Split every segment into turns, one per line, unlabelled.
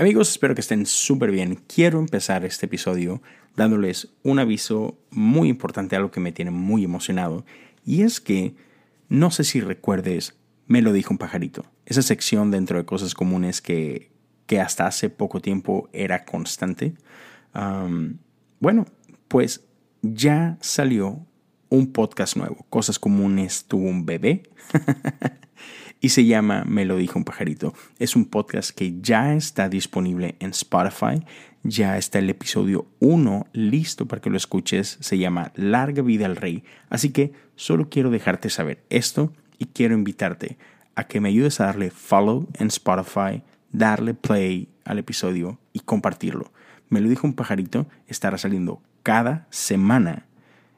Amigos, espero que estén súper bien. Quiero empezar este episodio dándoles un aviso muy importante, algo que me tiene muy emocionado. Y es que, no sé si recuerdes, me lo dijo un pajarito. Esa sección dentro de cosas comunes que, que hasta hace poco tiempo era constante. bueno, pues ya salió un podcast nuevo. Cosas comunes tuvo un bebé. y se llama Me lo dijo un pajarito. Es un podcast que ya está disponible en Spotify. Ya está el episodio 1 listo para que lo escuches. Se llama Larga vida al rey. Así que solo quiero dejarte saber esto y quiero invitarte a que me ayudes a darle follow en Spotify, darle play al episodio y compartirlo. Me lo dijo un pajarito, estará saliendo cada semana,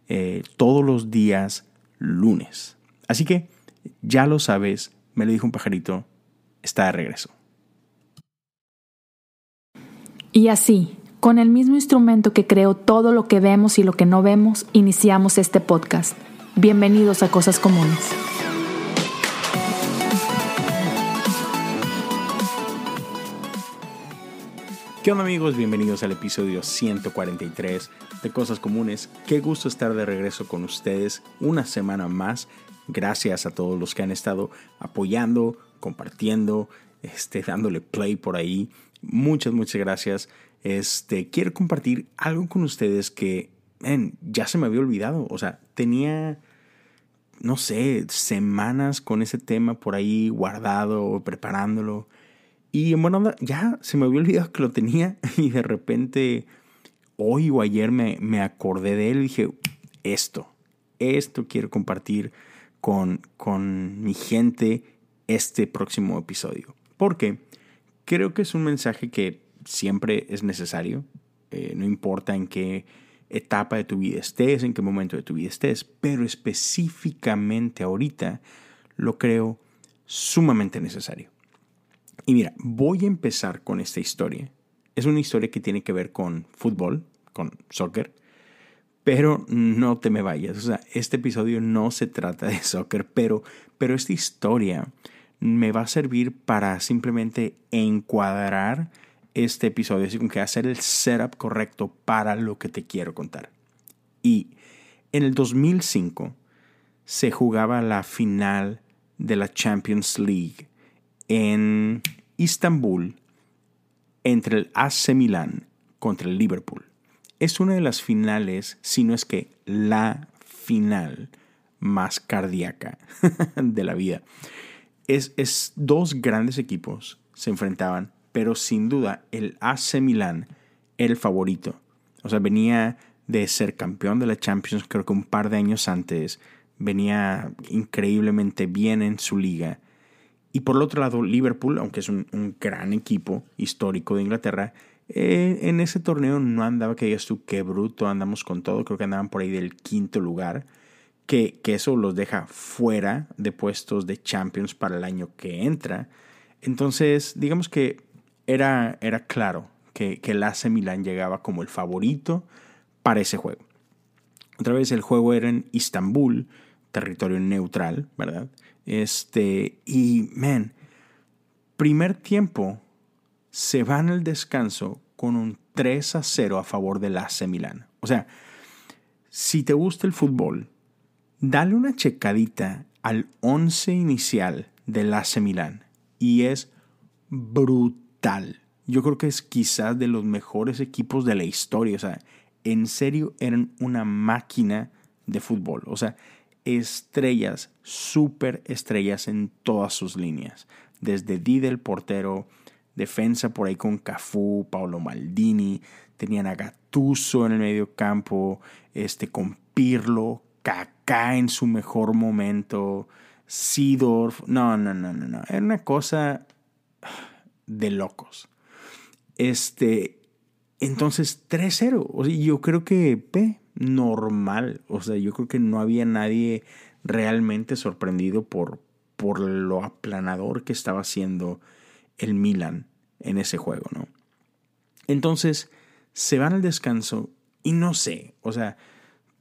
eh, todos los días lunes. Así que ya lo sabes, me lo dijo un pajarito, está de regreso.
Y así, con el mismo instrumento que creó todo lo que vemos y lo que no vemos, iniciamos este podcast. Bienvenidos a Cosas Comunes.
¿Qué onda amigos? Bienvenidos al episodio 143 de Cosas Comunes. Qué gusto estar de regreso con ustedes una semana más Gracias a todos los que han estado apoyando, compartiendo, este, dándole play por ahí. Muchas, muchas gracias. Este, quiero compartir algo con ustedes que ya se me había olvidado. O sea, tenía, no sé, semanas con ese tema por ahí guardado, preparándolo. Y bueno, ya se me había olvidado que lo tenía y de repente hoy o ayer me, me acordé de él y dije, esto, esto quiero compartir con, mi gente este próximo episodio. Porque creo que es un mensaje que siempre es necesario, eh, no importa en qué etapa de tu vida estés, en qué momento de tu vida estés, pero específicamente ahorita lo creo sumamente necesario. Y mira, voy a empezar con esta historia. Es una historia que tiene que ver con fútbol, con soccer, pero no te me vayas. O sea, este episodio no se trata de soccer, pero, pero esta historia me va a servir para simplemente encuadrar este episodio, así como que hacer el setup correcto para lo que te quiero contar. Y en el 2005 se jugaba la final de la Champions League en Istambul entre el AC Milan contra el Liverpool es una de las finales, si no es que la final más cardíaca de la vida. Es, es, dos grandes equipos se enfrentaban, pero sin duda el AC Milan el favorito. O sea, venía de ser campeón de la Champions, creo que un par de años antes, venía increíblemente bien en su liga. Y por el otro lado, Liverpool, aunque es un gran equipo histórico de Inglaterra, en ese torneo no andaba que digas tú qué bruto, andamos con todo, creo que andaban por ahí del quinto lugar, que, que eso los deja fuera de puestos de Champions para el año que entra. Entonces, digamos que era, era claro que, que el AC Milan llegaba como el favorito para ese juego. Otra vez el juego era en Istambul, territorio neutral, ¿verdad? Este, y, man, primer tiempo se van al descanso con un 3 a 0 a favor del AC Milan. O sea, si te gusta el fútbol, dale una checadita al 11 inicial del AC Milan y es brutal. Yo creo que es quizás de los mejores equipos de la historia. O sea, en serio eran una máquina de fútbol. O sea, estrellas, súper estrellas en todas sus líneas. Desde Didi el portero, defensa por ahí con Cafú, Paolo Maldini, tenían a Gattuso en el medio campo, este, con Pirlo, Kaká en su mejor momento, Sidorf, no, no, no, no, no, era una cosa de locos. Este, entonces 3-0, o sea, yo creo que, ve, normal, o sea, yo creo que no había nadie realmente sorprendido por, por lo aplanador que estaba haciendo el Milan en ese juego, ¿no? Entonces, se van al descanso y no sé, o sea,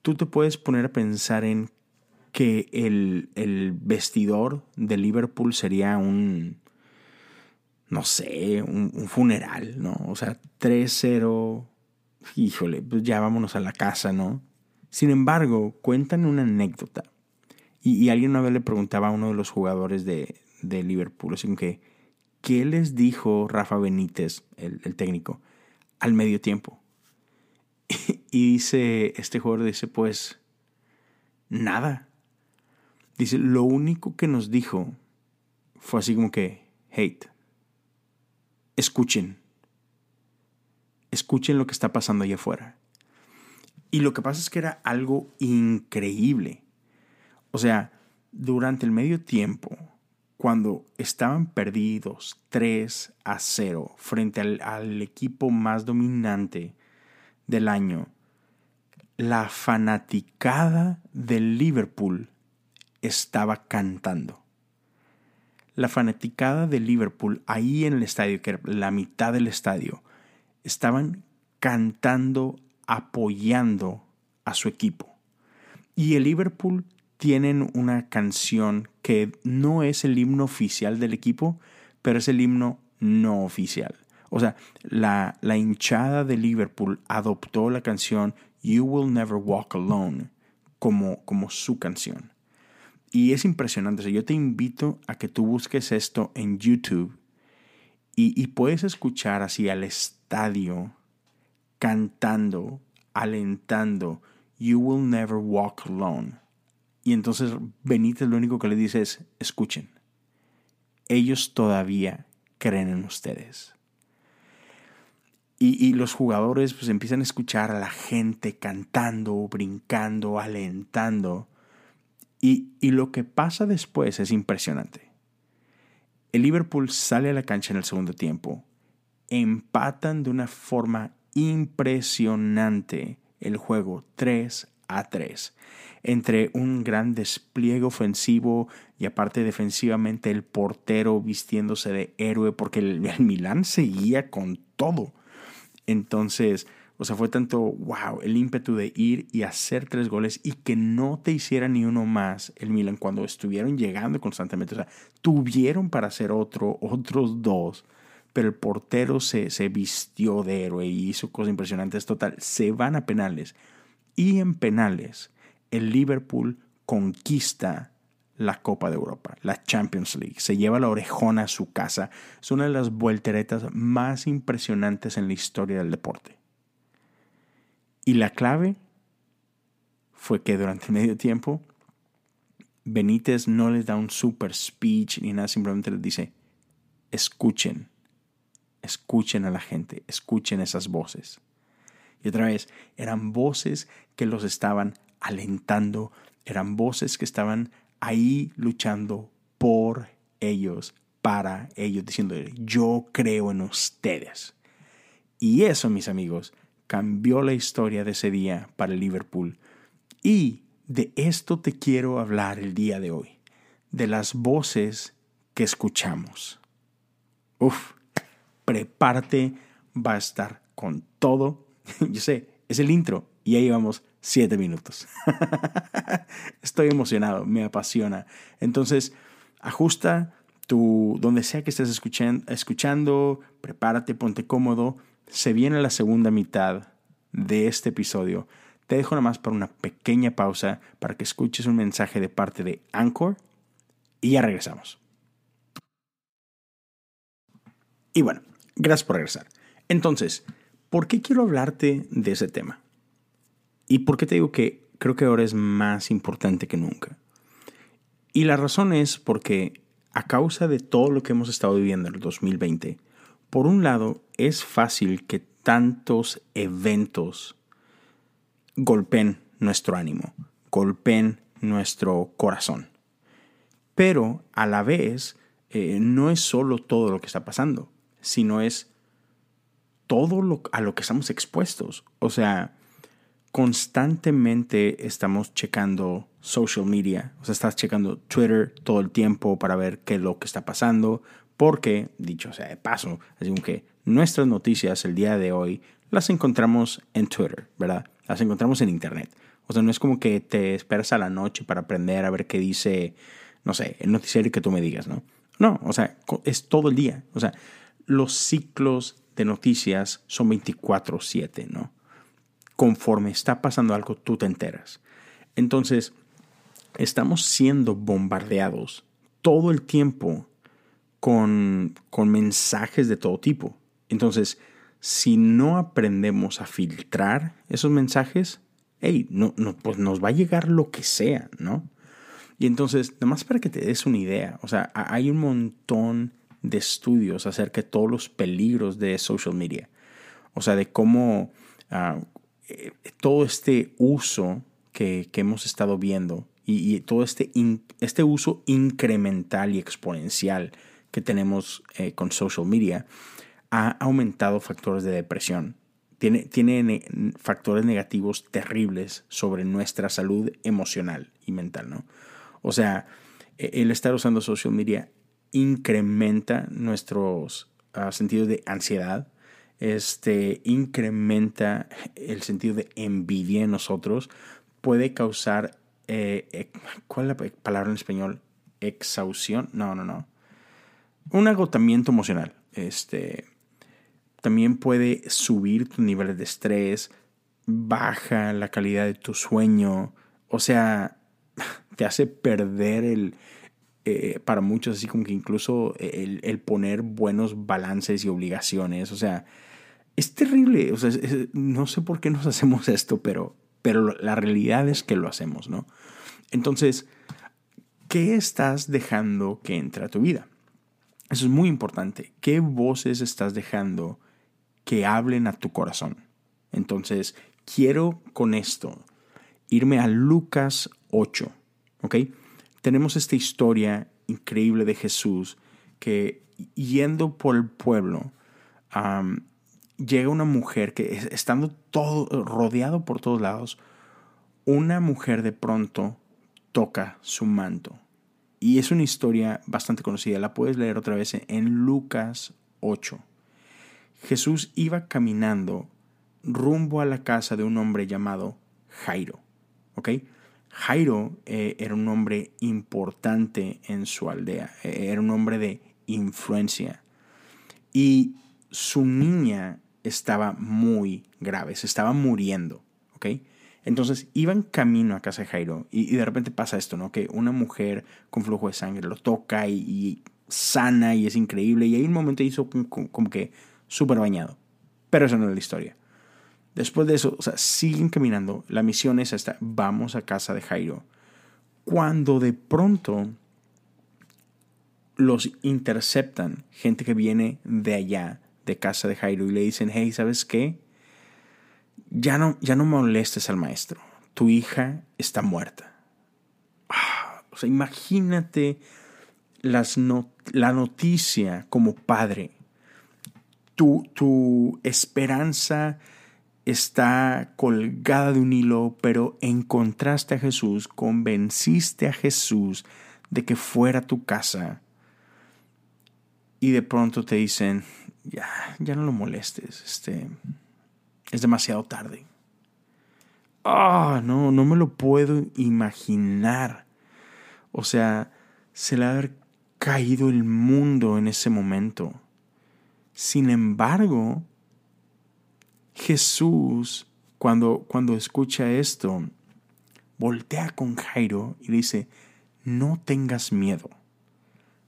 tú te puedes poner a pensar en que el, el vestidor de Liverpool sería un, no sé, un, funeral, ¿no? O sea, 3-0, híjole, pues ya vámonos a la casa, ¿no? Sin embargo, cuentan una anécdota. Y, alguien una vez le preguntaba a uno de los jugadores de, de Liverpool, así que, ¿qué les dijo Rafa Benítez, el, técnico, al medio tiempo? Y dice, este jugador dice, pues, nada. Dice, lo único que nos dijo fue así como que, hate. Escuchen. Escuchen lo que está pasando allá afuera. Y lo que pasa es que era algo increíble. O sea, durante el medio tiempo, cuando estaban perdidos 3 a 0 frente al, equipo más dominante del año, la fanaticada del Liverpool estaba cantando la fanaticada de Liverpool ahí en el estadio, que era la mitad del estadio, estaban cantando, apoyando a su equipo. Y el Liverpool tienen una canción que no es el himno oficial del equipo, pero es el himno no oficial. O sea, la, la hinchada de Liverpool adoptó la canción You Will Never Walk Alone como, como su canción. Y es impresionante. yo te invito a que tú busques esto en YouTube y, puedes escuchar así al estadio cantando, alentando, You will never walk alone. Y entonces Benítez lo único que le dice es, escuchen, ellos todavía creen en ustedes. Y, y, los jugadores pues empiezan a escuchar a la gente cantando, brincando, alentando. Y, lo que pasa después es impresionante. El Liverpool sale a la cancha en el segundo tiempo. Empatan de una forma impresionante el juego 3 a 3. Entre un gran despliegue ofensivo y aparte defensivamente el portero vistiéndose de héroe porque el, el Milán seguía con todo. Entonces, o sea, fue tanto, wow, el ímpetu de ir y hacer tres goles y que no te hiciera ni uno más el Milan cuando estuvieron llegando constantemente. O sea, tuvieron para hacer otro, otros dos, pero el portero se, se vistió de héroe y hizo cosas impresionantes. Total, se van a penales. Y en penales, el Liverpool conquista la Copa de Europa, la Champions League. Se lleva la orejona a su casa. Es una de las volteretas más impresionantes en la historia del deporte. Y la clave fue que durante medio tiempo Benítez no les da un super speech ni nada, simplemente les dice, escuchen, escuchen a la gente, escuchen esas voces. Y otra vez, eran voces que los estaban alentando, eran voces que estaban ahí luchando por ellos, para ellos, diciendo, yo creo en ustedes. Y eso, mis amigos, cambió la historia de ese día para el Liverpool. Y de esto te quiero hablar el día de hoy, de las voces que escuchamos. Uf, prepárate, va a estar con todo. Yo sé, es el intro y ahí vamos siete minutos. Estoy emocionado, me apasiona. Entonces, ajusta tu, donde sea que estés escuchando, escuchando prepárate, ponte cómodo se viene la segunda mitad de este episodio. Te dejo nada más para una pequeña pausa para que escuches un mensaje de parte de Anchor y ya regresamos. Y bueno, gracias por regresar. Entonces, ¿por qué quiero hablarte de ese tema? ¿Y por qué te digo que creo que ahora es más importante que nunca? Y la razón es porque a causa de todo lo que hemos estado viviendo en el 2020, por un lado, es fácil que tantos eventos golpeen nuestro ánimo, golpeen nuestro corazón. Pero a la vez, eh, no es solo todo lo que está pasando, sino es todo lo, a lo que estamos expuestos. O sea, constantemente estamos checando social media, o sea, estás checando Twitter todo el tiempo para ver qué es lo que está pasando, porque, dicho sea de paso, así que nuestras noticias el día de hoy las encontramos en Twitter, ¿verdad? Las encontramos en Internet. O sea, no es como que te esperas a la noche para aprender a ver qué dice, no sé, el noticiero que tú me digas, ¿no? No, o sea, es todo el día. O sea, los ciclos de noticias son 24/7, ¿no? Conforme está pasando algo, tú te enteras. Entonces, estamos siendo bombardeados todo el tiempo con, con mensajes de todo tipo. Entonces, si no aprendemos a filtrar esos mensajes, hey, no, no, pues nos va a llegar lo que sea, ¿no? Y entonces, nada más para que te des una idea, o sea, hay un montón de estudios acerca de todos los peligros de social media. O sea, de cómo ah, eh, todo este uso que, hemos estado viendo y, todo este, este uso incremental y exponencial que tenemos eh, con social media ha aumentado factores de depresión. Tiene, tiene factores negativos terribles sobre nuestra salud emocional y mental, ¿no? O sea, e, el estar usando social media incrementa nuestros ah, sentidos de ansiedad, este, incrementa el sentido de envidia en nosotros, puede causar, eh, ¿cuál es la palabra en español? Exhaustión, no, no, no. Un agotamiento emocional. Este, también puede subir tus niveles de estrés, baja la calidad de tu sueño, o sea, te hace perder el, eh, para muchos, así como que incluso el, poner buenos balances y obligaciones, o sea, es terrible, o sea, no sé por qué nos hacemos esto, pero, pero la realidad es que lo hacemos, ¿no? Entonces, ¿qué estás dejando que entre a tu vida? Eso es muy importante. ¿Qué voces estás dejando que hablen a tu corazón? Entonces, quiero con esto irme a Lucas 8, ¿ok? Tenemos esta historia increíble de Jesús que yendo por el pueblo, llega una mujer que estando todo rodeado por todos lados, una mujer de pronto toca su manto. Y es una historia bastante conocida, la puedes leer otra vez en Lucas 8. Jesús iba caminando rumbo a la casa de un hombre llamado Jairo. ¿Ok? Jairo eh, era un hombre importante en su aldea, eh, era un hombre de influencia. Y su niña estaba muy grave, se estaba muriendo, ¿ok? Entonces iban camino a casa de Jairo y, de repente pasa esto, ¿no? Que una mujer con flujo de sangre lo toca y, sana y es increíble y ahí un momento hizo como, como que súper bañado. Pero esa no es la historia. Después de eso, o sea, siguen caminando. La misión es esta, vamos a casa de Jairo. Cuando de pronto los interceptan, gente que viene de allá, de casa de Jairo, y le dicen, hey, ¿sabes qué? Ya no, ya no molestes al maestro. Tu hija está muerta. Ah, o sea, imagínate las la noticia como padre. Tu, tu esperanza está colgada de un hilo, pero encontraste a Jesús, convenciste a Jesús de que fuera tu casa. Y de pronto te dicen, ya, ya no lo molestes, este, es demasiado tarde. Ah, no, no me lo puedo imaginar. O sea, se le ha haber caído el mundo en ese momento. Sin embargo, Jesús, cuando, cuando escucha esto, voltea con Jairo y dice, no tengas miedo,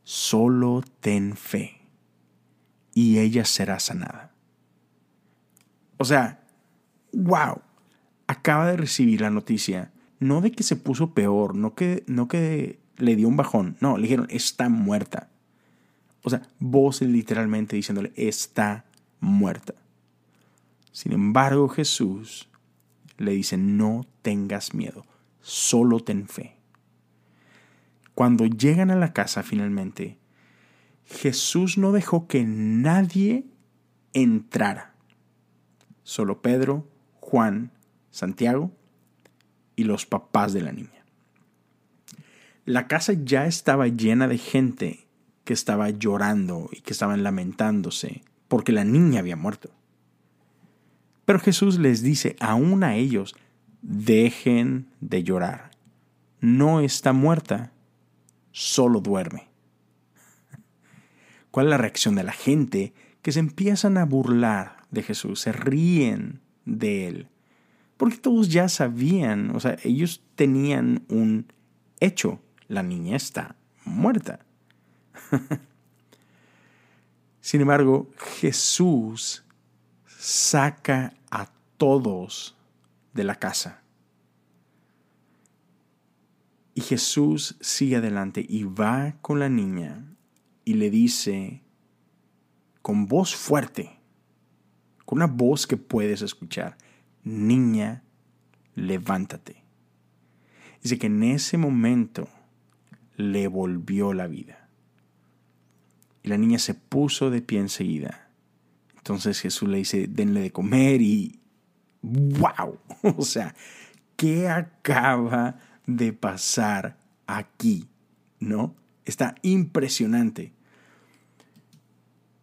solo ten fe y ella será sanada. O sea, wow, acaba de recibir la noticia, no de que se puso peor, no que, no que le dio un bajón, no, le dijeron, está muerta. O sea, voces literalmente diciéndole, está muerta. Sin embargo, Jesús le dice, no tengas miedo, solo ten fe. Cuando llegan a la casa finalmente, Jesús no dejó que nadie entrara. Solo Pedro, Juan, Santiago y los papás de la niña. La casa ya estaba llena de gente que estaba llorando y que estaban lamentándose porque la niña había muerto. Pero Jesús les dice aún a ellos, dejen de llorar. No está muerta, solo duerme. ¿Cuál es la reacción de la gente que se empiezan a burlar de Jesús, se ríen de él, porque todos ya sabían, o sea, ellos tenían un hecho, la niña está muerta. Sin embargo, Jesús saca a todos de la casa. Y Jesús sigue adelante y va con la niña y le dice con voz fuerte, con una voz que puedes escuchar, niña, levántate. Dice que en ese momento le volvió la vida. Y la niña se puso de pie enseguida. Entonces Jesús le dice, denle de comer y wow, o sea, ¿qué acaba de pasar aquí? ¿No? Está impresionante.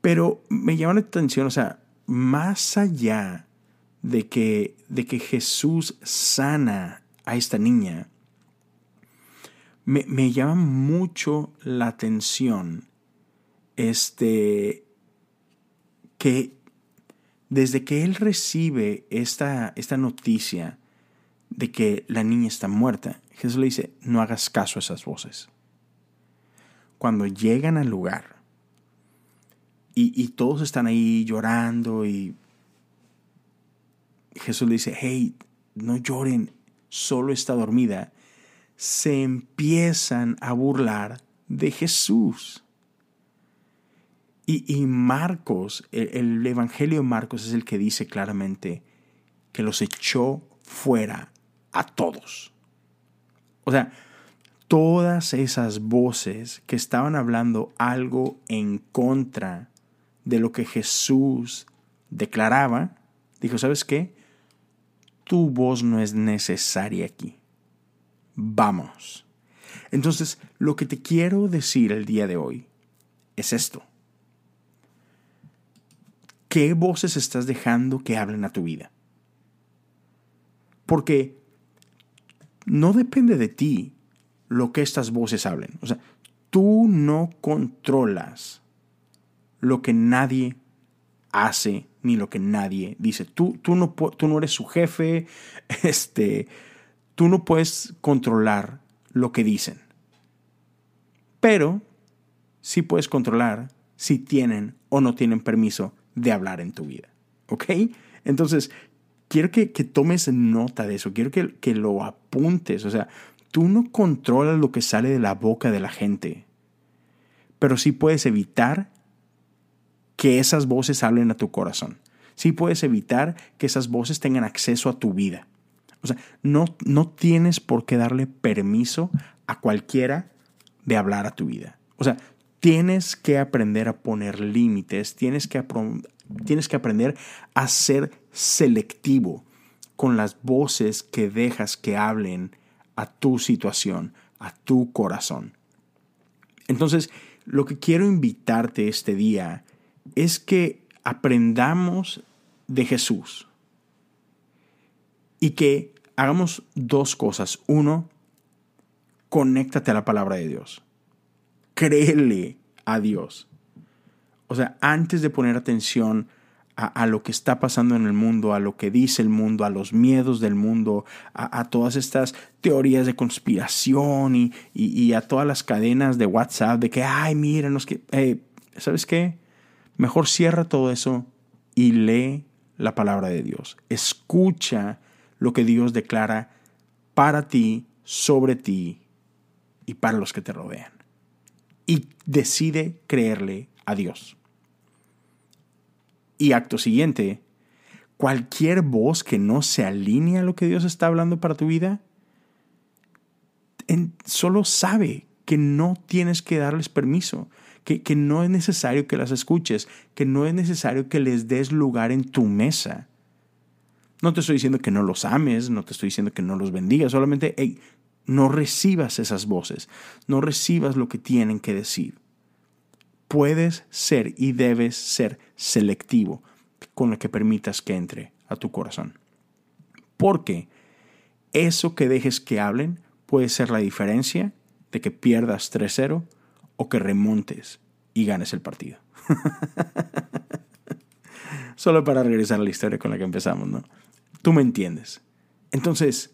Pero me llama la atención, o sea, más allá de que, de que Jesús sana a esta niña, me, me llama mucho la atención este, que desde que él recibe esta, esta noticia de que la niña está muerta, Jesús le dice, no hagas caso a esas voces. Cuando llegan al lugar y, y todos están ahí llorando y Jesús le dice, hey, no lloren, solo está dormida, se empiezan a burlar de Jesús. Y, Marcos, el, Evangelio de Marcos es el que dice claramente que los echó fuera a todos. O sea, todas esas voces que estaban hablando algo en contra de lo que Jesús declaraba, dijo, ¿sabes qué? Tu voz no es necesaria aquí. Vamos. Entonces, lo que te quiero decir el día de hoy es esto. ¿Qué voces estás dejando que hablen a tu vida? Porque no depende de ti lo que estas voces hablen. O sea, tú no controlas lo que nadie hace ni lo que nadie dice. Tú, tú, no, tú no eres su jefe, este, tú no puedes controlar lo que dicen. Pero sí puedes controlar si tienen o no tienen permiso de hablar en tu vida. ¿Ok? Entonces, quiero que, tomes nota de eso, quiero que, que lo apuntes. O sea, tú no controlas lo que sale de la boca de la gente, pero sí puedes evitar que esas voces hablen a tu corazón. Sí puedes evitar que esas voces tengan acceso a tu vida. O sea, no, no tienes por qué darle permiso a cualquiera de hablar a tu vida. O sea, tienes que aprender a poner límites, tienes que, aprender a ser selectivo con las voces que dejas que hablen a tu situación, a tu corazón. Entonces, lo que quiero invitarte este día es que aprendamos de Jesús y que hagamos dos cosas. Uno, conéctate a la palabra de Dios créele a Dios. O sea, antes de poner atención a, lo que está pasando en el mundo, a lo que dice el mundo, a los miedos del mundo, a, todas estas teorías de conspiración y, a todas las cadenas de WhatsApp de que, ay, mírenos que, eh, ¿sabes qué? Mejor cierra todo eso y lee la palabra de Dios. Escucha lo que Dios declara para ti, sobre ti y para los que te rodean y decide creerle a Dios. Y acto siguiente, cualquier voz que no se alinee a lo que Dios está hablando para tu vida, solo sabe que no tienes que darles permiso, que, que no es necesario que las escuches, que no es necesario que les des lugar en tu mesa. No te estoy diciendo que no los ames, no te estoy diciendo que no los bendigas, solamente no recibas esas voces, no recibas lo que tienen que decir. Puedes ser y debes ser selectivo con lo que permitas que entre a tu corazón. Porque eso que dejes que hablen puede ser la diferencia de que pierdas 3-0 o que remontes y ganes el partido. solo para regresar a la historia con la que empezamos, ¿no? Tú me entiendes. Entonces,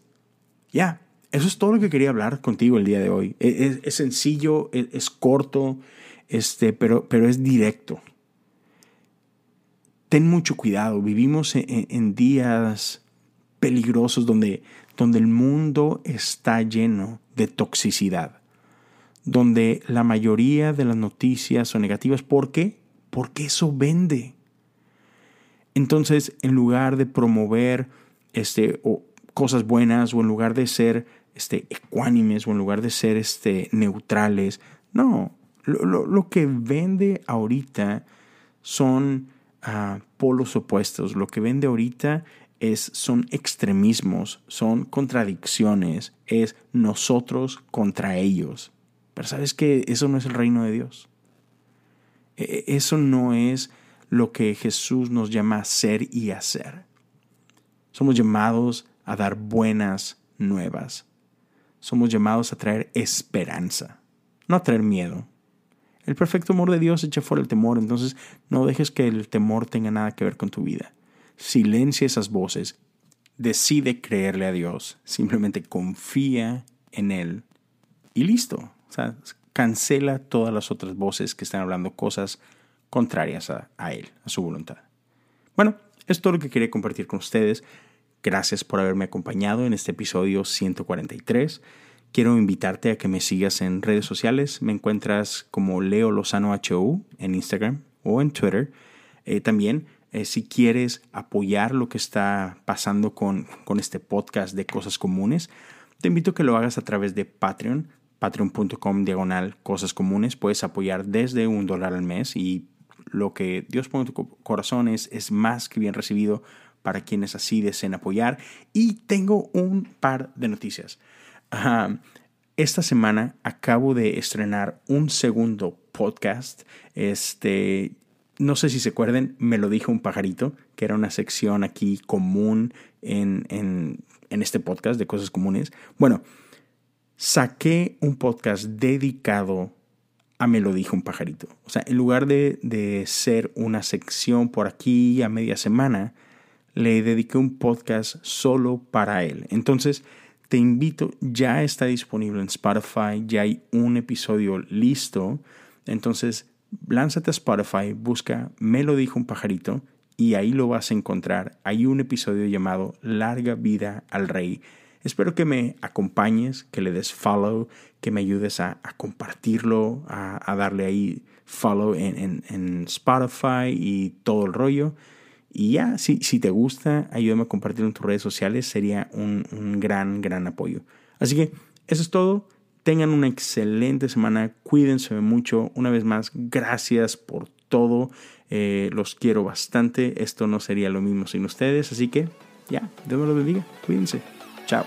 ya, eso es todo lo que quería hablar contigo el día de hoy. E, es, sencillo, e, es, corto, este, pero, pero es directo. Ten mucho cuidado. Vivimos en, días peligrosos donde, donde el mundo está lleno de toxicidad, donde la mayoría de las noticias son negativas. ¿Por qué? Porque eso vende. Entonces, en lugar de promover este, cosas buenas o en lugar de ser este, ecuánimes o en lugar de ser este, neutrales. No, lo, que vende ahorita son ah, polos opuestos. Lo que vende ahorita es, son extremismos, son contradicciones, es nosotros contra ellos. Pero sabes que eso no es el reino de Dios. E, e, eso no es lo que Jesús nos llama a ser y hacer. Somos llamados a dar buenas nuevas somos llamados a traer esperanza, no a traer miedo. El perfecto amor de Dios echa fuera el temor, entonces no dejes que el temor tenga nada que ver con tu vida. Silencia esas voces, decide creerle a Dios, simplemente confía en Él y listo. O sea, cancela todas las otras voces que están hablando cosas contrarias a, a Él, a su voluntad. Bueno, es todo lo que quería compartir con ustedes. Gracias por haberme acompañado en este episodio 143. Quiero invitarte a que me sigas en redes sociales. Me encuentras como Leo Lozano HU en Instagram o en Twitter. Eh, también, eh, si quieres apoyar lo que está pasando con, con este podcast de cosas comunes, te invito a que lo hagas a través de Patreon, patreon.com diagonal cosas comunes. Puedes apoyar desde un dólar al mes y lo que Dios pone en tu corazón es, es más que bien recibido para quienes así deseen apoyar. Y tengo un par de noticias. esta semana acabo de estrenar un segundo podcast. Este, no sé si se acuerden, me lo dijo un pajarito, que era una sección aquí común en, en, este podcast de cosas comunes. Bueno, saqué un podcast dedicado a Me lo dijo un pajarito. O sea, en lugar de, de ser una sección por aquí a media semana, le dediqué un podcast solo para él. Entonces, te invito, ya está disponible en Spotify, ya hay un episodio listo. Entonces, lánzate a Spotify, busca Me lo dijo un pajarito y ahí lo vas a encontrar. Hay un episodio llamado Larga vida al rey. Espero que me acompañes, que le des follow, que me ayudes a, compartirlo, a, darle ahí follow en, en Spotify y todo el rollo. Y ya, si, si te gusta, ayúdame a compartirlo en tus redes sociales, sería un, gran, gran apoyo. Así que eso es todo. Tengan una excelente semana, cuídense mucho. Una vez más, gracias por todo. Eh, los quiero bastante. Esto no sería lo mismo sin ustedes. Así que ya, Dios me lo bendiga. Cuídense. Chao.